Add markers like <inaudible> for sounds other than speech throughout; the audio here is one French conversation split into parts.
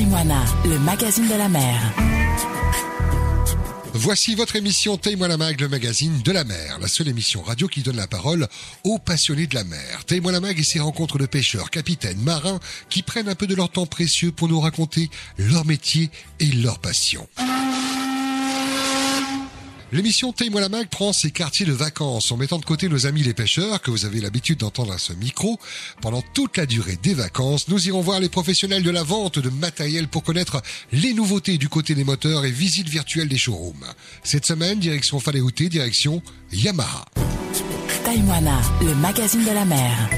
Taïwana, le magazine de la mer. Voici votre émission Taille-moi la mag, le magazine de la mer, la seule émission radio qui donne la parole aux passionnés de la mer. Taille-moi la mag et ses rencontres de pêcheurs, capitaines, marins qui prennent un peu de leur temps précieux pour nous raconter leur métier et leur passion. L'émission Taille-moi la mag prend ses quartiers de vacances en mettant de côté nos amis les pêcheurs que vous avez l'habitude d'entendre à ce micro. Pendant toute la durée des vacances, nous irons voir les professionnels de la vente de matériel pour connaître les nouveautés du côté des moteurs et visite virtuelle des showrooms. Cette semaine, direction Faléouté, direction Yamaha. Taïwana, le magazine de la mer.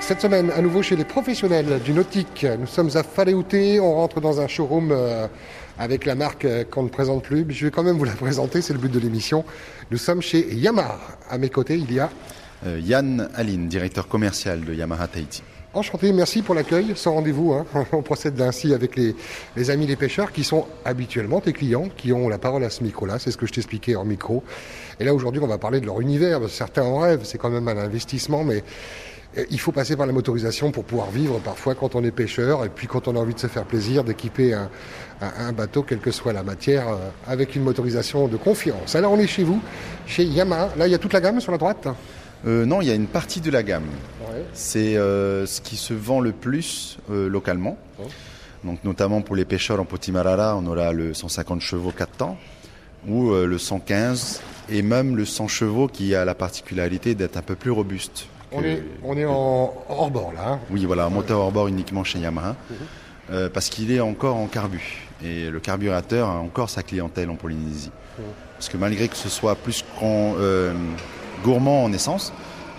Cette semaine, à nouveau chez les professionnels du nautique. Nous sommes à Faléouté, on rentre dans un showroom euh, avec la marque euh, qu'on ne présente plus. Mais je vais quand même vous la présenter, c'est le but de l'émission. Nous sommes chez Yamaha. À mes côtés, il y a Euh, Yann Aline, directeur commercial de Yamaha Tahiti. Enchanté, merci pour l'accueil, sans rendez-vous. hein. <laughs> On procède ainsi avec les, les amis les pêcheurs qui sont habituellement tes clients, qui ont la parole à ce micro-là, c'est ce que je t'expliquais en micro. Et là aujourd'hui on va parler de leur univers, certains en rêvent, c'est quand même un investissement, mais il faut passer par la motorisation pour pouvoir vivre parfois quand on est pêcheur et puis quand on a envie de se faire plaisir, d'équiper un, bateau, quelle que soit la matière, euh, avec une motorisation de confiance. Alors on est chez vous, chez Yamaha, là il y a toute la gamme sur la droite Euh, non, il y a une partie de la gamme. Ouais. C'est euh, ce qui se vend le plus euh, localement. Oh. Donc, notamment pour les pêcheurs en Potimarara, on aura le 150 chevaux 4 temps ou euh, le 115 et même le 100 chevaux qui a la particularité d'être un peu plus robuste. On est, on est en hors bord là. hein. Oui, voilà, un moteur hors bord uniquement chez Yamaha, Mhm. euh, parce qu'il est encore en carbu. Et le carburateur a encore sa clientèle en Polynésie. Mhm. Parce que malgré que ce soit plus euh, gourmand en essence,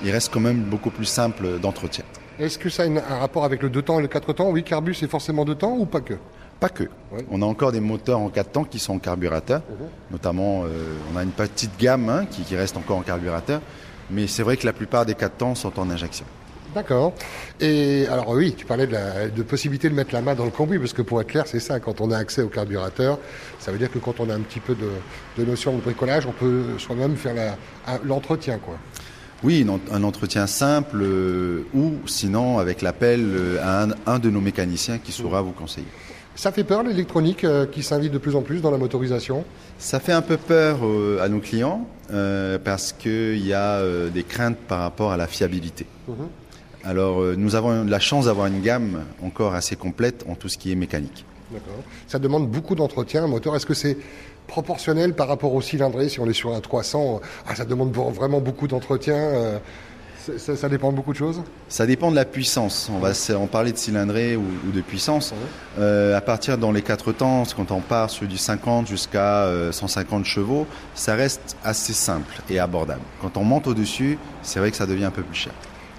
il reste quand même beaucoup plus simple d'entretien. Est-ce que ça a un rapport avec le 2 temps et le 4 temps? Oui, Carbus c'est forcément 2 temps ou pas que? Pas que. Ouais. On a encore des moteurs en 4 temps qui sont en carburateur. Notamment, euh, on a une petite gamme hein, qui, qui reste encore en carburateur. Mais c'est vrai que la plupart des 4 temps sont en injection. D'accord. Et alors oui, tu parlais de la de possibilité de mettre la main dans le cambouis, parce que pour être clair, c'est ça, quand on a accès au carburateur, ça veut dire que quand on a un petit peu de, de notion de bricolage, on peut soi-même faire l'entretien. quoi. Oui, un entretien simple euh, ou sinon avec l'appel euh, à un, un de nos mécaniciens qui saura vous conseiller. Ça fait peur l'électronique euh, qui s'invite de plus en plus dans la motorisation Ça fait un peu peur euh, à nos clients euh, parce qu'il y a euh, des craintes par rapport à la fiabilité. Alors euh, nous avons la chance d'avoir une gamme encore assez complète en tout ce qui est mécanique. D'accord. Ça demande beaucoup d'entretien, un moteur. Est-ce que c'est proportionnel par rapport au cylindré Si on est sur un 300, ah, ça demande vraiment beaucoup d'entretien. Euh, ça, dépend de beaucoup de choses Ça dépend de la puissance. On va en parler de cylindrée ou, ou de puissance. Euh, à partir dans les quatre temps, quand on part sur du 50 jusqu'à euh, 150 chevaux, ça reste assez simple et abordable. Quand on monte au-dessus, c'est vrai que ça devient un peu plus cher.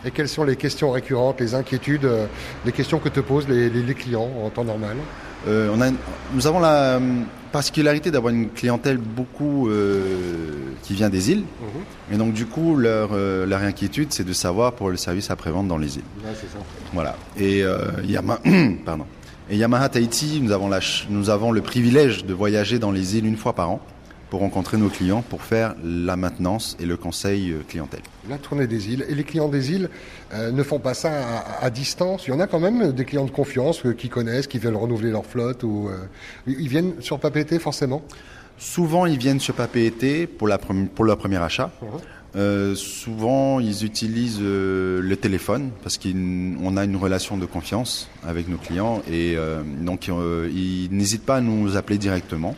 Et quelles sont les questions récurrentes, les inquiétudes, euh, les questions que te posent les, les- les clients en temps normal? Euh, on a, nous avons la hum, particularité d'avoir une clientèle beaucoup euh, qui vient des îles. Et donc du coup, leur, euh, leur inquiétude, c'est de savoir pour le service après-vente dans les îles. ça. Voilà. Et euh, Yama- <clears throat> pardon. Et Yamaha Tahiti, nous avons, la ch- nous avons le privilège de voyager dans les îles une fois par an pour rencontrer nos clients, pour faire la maintenance et le conseil euh, clientèle. La tournée des îles. Et les clients des îles euh, ne font pas ça à, à distance. Il y en a quand même des clients de confiance euh, qui connaissent, qui veulent renouveler leur flotte. ou euh, Ils viennent sur Papété forcément? Souvent, ils viennent sur Papété pour, la pour leur premier achat. Euh, souvent, ils utilisent euh, le téléphone parce qu'on a une relation de confiance avec nos clients et euh, donc euh, ils n'hésitent pas à nous appeler directement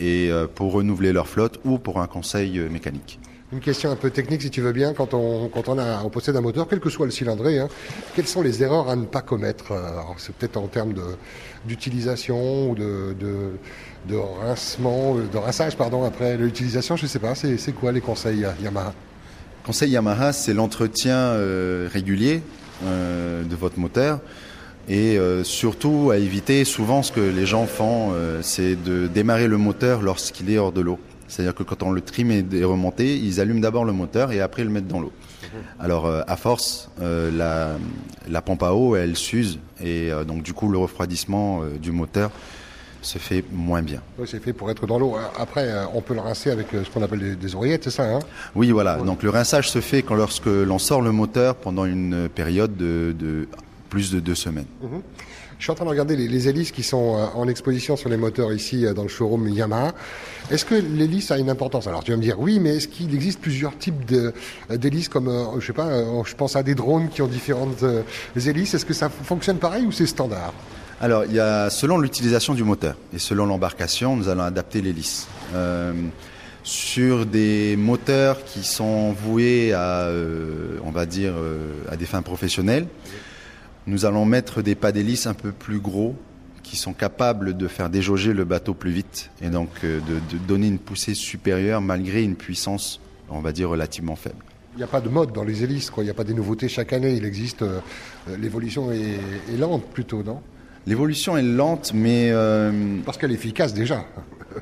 et euh, pour renouveler leur flotte ou pour un conseil euh, mécanique. Une question un peu technique, si tu veux bien, quand on, quand on, a, on possède un moteur, quel que soit le cylindré, hein, quelles sont les erreurs à ne pas commettre euh, Alors, C'est peut-être en termes de- d'utilisation ou de, de, de rincement, de rinçage pardon, après l'utilisation, je ne sais pas. C'est quoi les conseils Yamaha? Conseil Yamaha, c'est l'entretien euh, régulier euh, de votre moteur et euh, surtout à éviter souvent ce que les gens font, euh, c'est de démarrer le moteur lorsqu'il est hors de l'eau. C'est-à-dire que quand on le trim est est remonté, ils allument d'abord le moteur et après ils le mettent dans l'eau. Alors euh, à force, la, la pompe à eau, elle s'use et donc du coup le refroidissement du moteur se fait moins bien. Oui, C'est fait pour être dans l'eau. Après, on peut le rincer avec ce qu'on appelle des, oreillettes, c'est ça hein? Oui, voilà. Donc le rinçage se fait quand lorsque l'on sort le moteur pendant une période de, de plus de deux semaines. Je suis en train de regarder les, les hélices qui sont euh, en exposition sur les moteurs ici euh, dans le showroom Yamaha. Est-ce que l'hélice a une importance? Alors tu vas me dire oui, mais est-ce qu'il existe plusieurs types euh, d'hélices comme, je sais pas, euh, je pense à des drones qui ont différentes hélices. Est-ce que ça fonctionne pareil ou c'est standard? Alors, il y a, selon l'utilisation du moteur et selon l'embarcation, nous allons adapter l'hélice. Euh, sur des moteurs qui sont voués à, euh, on va dire, euh, à des fins professionnelles, nous allons mettre des pas d'hélice un peu plus gros qui sont capables de faire déjauger le bateau plus vite et donc euh, de, de donner une poussée supérieure malgré une puissance, on va dire, relativement faible. Il n'y a pas de mode dans les hélices, quoi. Il n'y a pas des nouveautés chaque année. Il existe, euh, euh, l'évolution est, est lente plutôt, non? L'évolution est lente, mais euh, Parce qu'elle est efficace déjà. <laughs>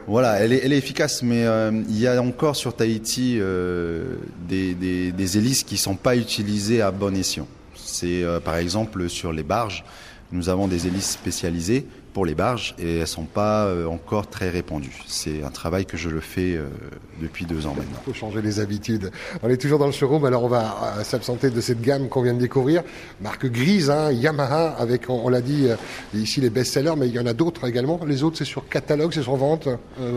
Voilà, elle est, elle est efficace, mais euh, il y a encore sur Tahiti des, des, des hélices qui ne sont pas utilisées à bon escient. C'est euh, par exemple sur les barges, nous avons des hélices spécialisées pour les barges et elles ne sont pas euh, encore très répandues. C'est un travail que je le fais euh, depuis deux ans maintenant. Il faut changer les habitudes. On est toujours dans le showroom, alors on va s'absenter de cette gamme qu'on vient de découvrir. Marque grise, hein, Yamaha, avec, on, l'a dit, ici les best-sellers, mais il y en a d'autres également. Les autres, c'est sur catalogue, c'est sur vente,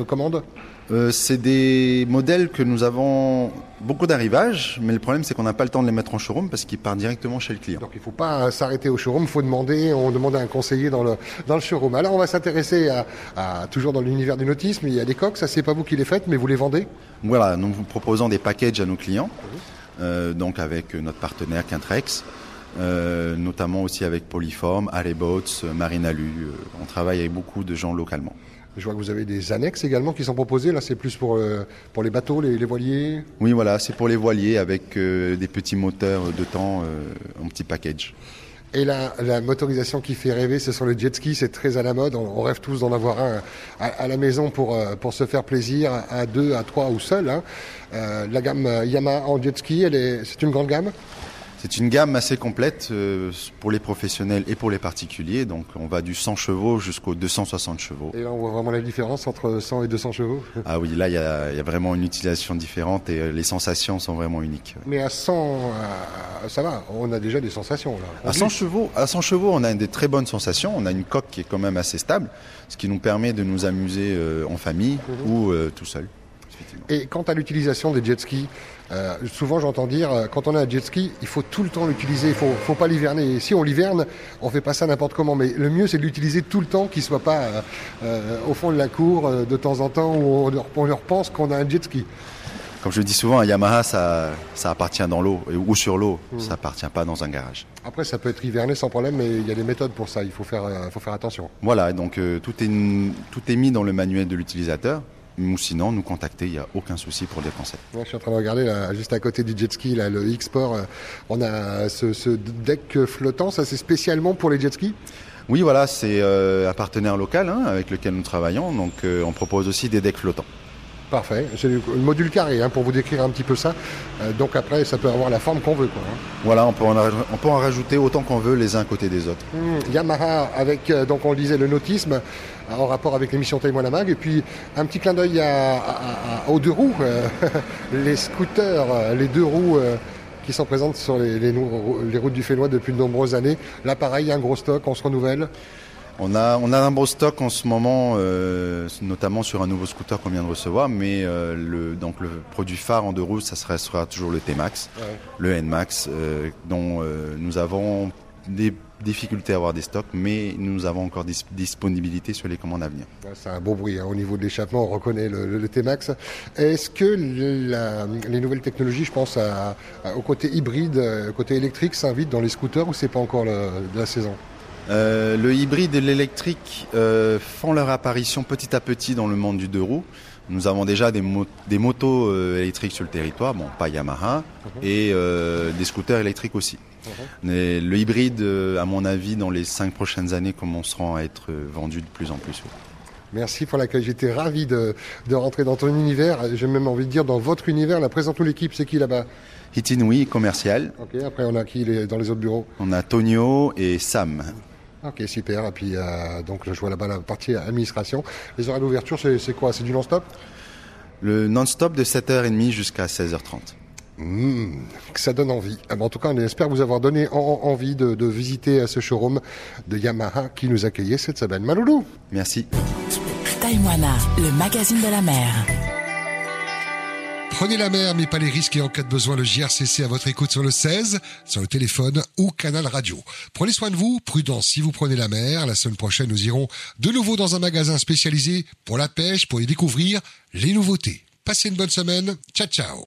commande? Euh, c'est des modèles que nous avons beaucoup d'arrivages, mais le problème c'est qu'on n'a pas le temps de les mettre en showroom parce qu'ils partent directement chez le client. Donc il ne faut pas s'arrêter au showroom, il faut demander, on demande à un conseiller dans le, dans le showroom. Alors on va s'intéresser à, à- toujours dans l'univers du nautisme, il y a des coques, ça c'est pas vous qui les faites, mais vous les vendez Voilà, nous vous proposons des packages à nos clients, euh, donc avec notre partenaire Quintrex, euh, notamment aussi avec Polyform, Areboats, euh, Marinalu. on travaille avec beaucoup de gens localement. Je vois que vous avez des annexes également qui sont proposées, là c'est plus pour, euh, pour les bateaux, les, les voiliers. Oui, voilà, c'est pour les voiliers avec euh, des petits moteurs de temps euh, en petit package. Et la, la motorisation qui fait rêver, ce sont les jet skis, c'est très à la mode. On, on rêve tous d'en avoir un à, à la maison pour, pour se faire plaisir, à deux, à trois ou seul. hein. Euh, la gamme Yamaha en jet ski, elle est, c'est une grande gamme? C'est une gamme assez complète euh, pour les professionnels et pour les particuliers. Donc on va du 100 chevaux jusqu'aux 260 chevaux. Et là, on voit vraiment la différence entre 100 et 200 chevaux. <laughs> Ah oui, là il y a, il y a vraiment une utilisation différente et euh, les sensations sont vraiment uniques. Mais à 100, euh, ça va, on a déjà des sensations. Là. On À 100 glisse. chevaux, à 100 chevaux, on a des très bonnes sensations. On a une coque qui est quand même assez stable, ce qui nous permet de nous amuser en famille ou euh, tout seul. Et quant à l'utilisation des jet skis, euh, souvent j'entends dire, euh, quand on a un jet ski, il faut tout le temps l'utiliser, il faut, faut pas l'hiverner. Et si on l'hiverne, on fait pas ça n'importe comment. Mais le mieux, c'est de l'utiliser tout le temps, qu'il soit pas euh, au fond de la cour de temps en temps où on, leur- on leur pense qu'on a un jet ski. Comme je le dis souvent, un Yamaha, ça, ça appartient dans l'eau ou sur l'eau. Ça appartient pas dans un garage. Après, ça peut être hiverné sans problème, mais il y a des méthodes pour ça. Il faut faire, faut faire attention. Voilà, donc tout, est, tout est mis dans le manuel de l'utilisateur. Ou sinon, nous contacter, il n'y a aucun souci pour conseils. Ouais, je suis en train de regarder là, juste à côté du jet ski, là, le X-Sport. euh, on a ce, ce deck flottant, ça c'est spécialement pour les jet skis? Oui, voilà, c'est euh, un partenaire local hein, avec lequel nous travaillons. Donc, euh, on propose aussi des decks flottants. Parfait. C'est le le module carré hein, pour vous décrire un petit peu ça. Euh, donc après, ça peut avoir la forme qu'on veut. Quoi, hein. Voilà, on peut en, raj- on peut en rajouter autant qu'on veut les uns à côté des autres. Hmm, Yamaha avec, euh, donc on le disait, le nautisme euh, en rapport avec l'émission Taïwan Mag. Et puis un petit clin d'œil à- à- à- aux deux roues, euh, <laughs> les scooters, les deux roues qui sont présentes sur les, les nou- les routes du Fénois depuis de nombreuses années. Là, pareil, un gros stock, on se renouvelle. On a, on a un beau stock en ce moment, euh, notamment sur un nouveau scooter qu'on vient de recevoir, mais euh, le, donc le produit phare en deux roues, ça sera, sera toujours le T-Max, le N-Max, euh, dont nous avons des difficultés à avoir des stocks, mais nous avons encore dis- disponibilité sur les commandes à venir. Ouais, C'est un beau bruit hein, au niveau de l'échappement, on reconnaît le, le- le T-Max. Est-ce que la- les nouvelles technologies, je pense à- à- au côté hybride, euh, côté électrique, s'invitent dans les scooters ou c'est pas encore de la saison? Euh, le hybride et l'électrique euh, font leur apparition petit à petit dans le monde du deux roues. Nous avons déjà des, mo- des motos euh, électriques sur le territoire, bon, pas Yamaha, et euh, des scooters électriques aussi. Mais le hybride, à mon avis, dans les cinq prochaines années, commenceront à être vendus de plus en plus. Merci pour l'accueil, j'étais ravi de, de rentrer dans ton univers, j'ai même envie de dire dans votre univers. La présente l'équipe, c'est qui là-bas? Hitinui, commercial. Ok, après on a qui les- dans les autres bureaux? On a Tonio et Sam. Ok, super. Et puis euh, donc je vois là-bas la partie administration. Les horaires d'ouverture, c'est quoi? C'est du non-stop? Le non-stop de 7h30 jusqu'à 16h30. Mmh, ça donne envie. Ah, en tout cas, on espère vous avoir donné envie de, de, visiter ce showroom de Yamaha qui nous accueillait cette semaine. Maloulou Merci. Taïwana, le magazine de la mer. Prenez la mer, mais pas les risques et en cas de besoin, le JRCC à votre écoute sur le 16, sur le téléphone ou canal radio. Prenez soin de vous, prudence si vous prenez la mer. La semaine prochaine, nous irons de nouveau dans un magasin spécialisé pour la pêche, pour y découvrir les nouveautés. Passez une bonne semaine. Ciao, ciao.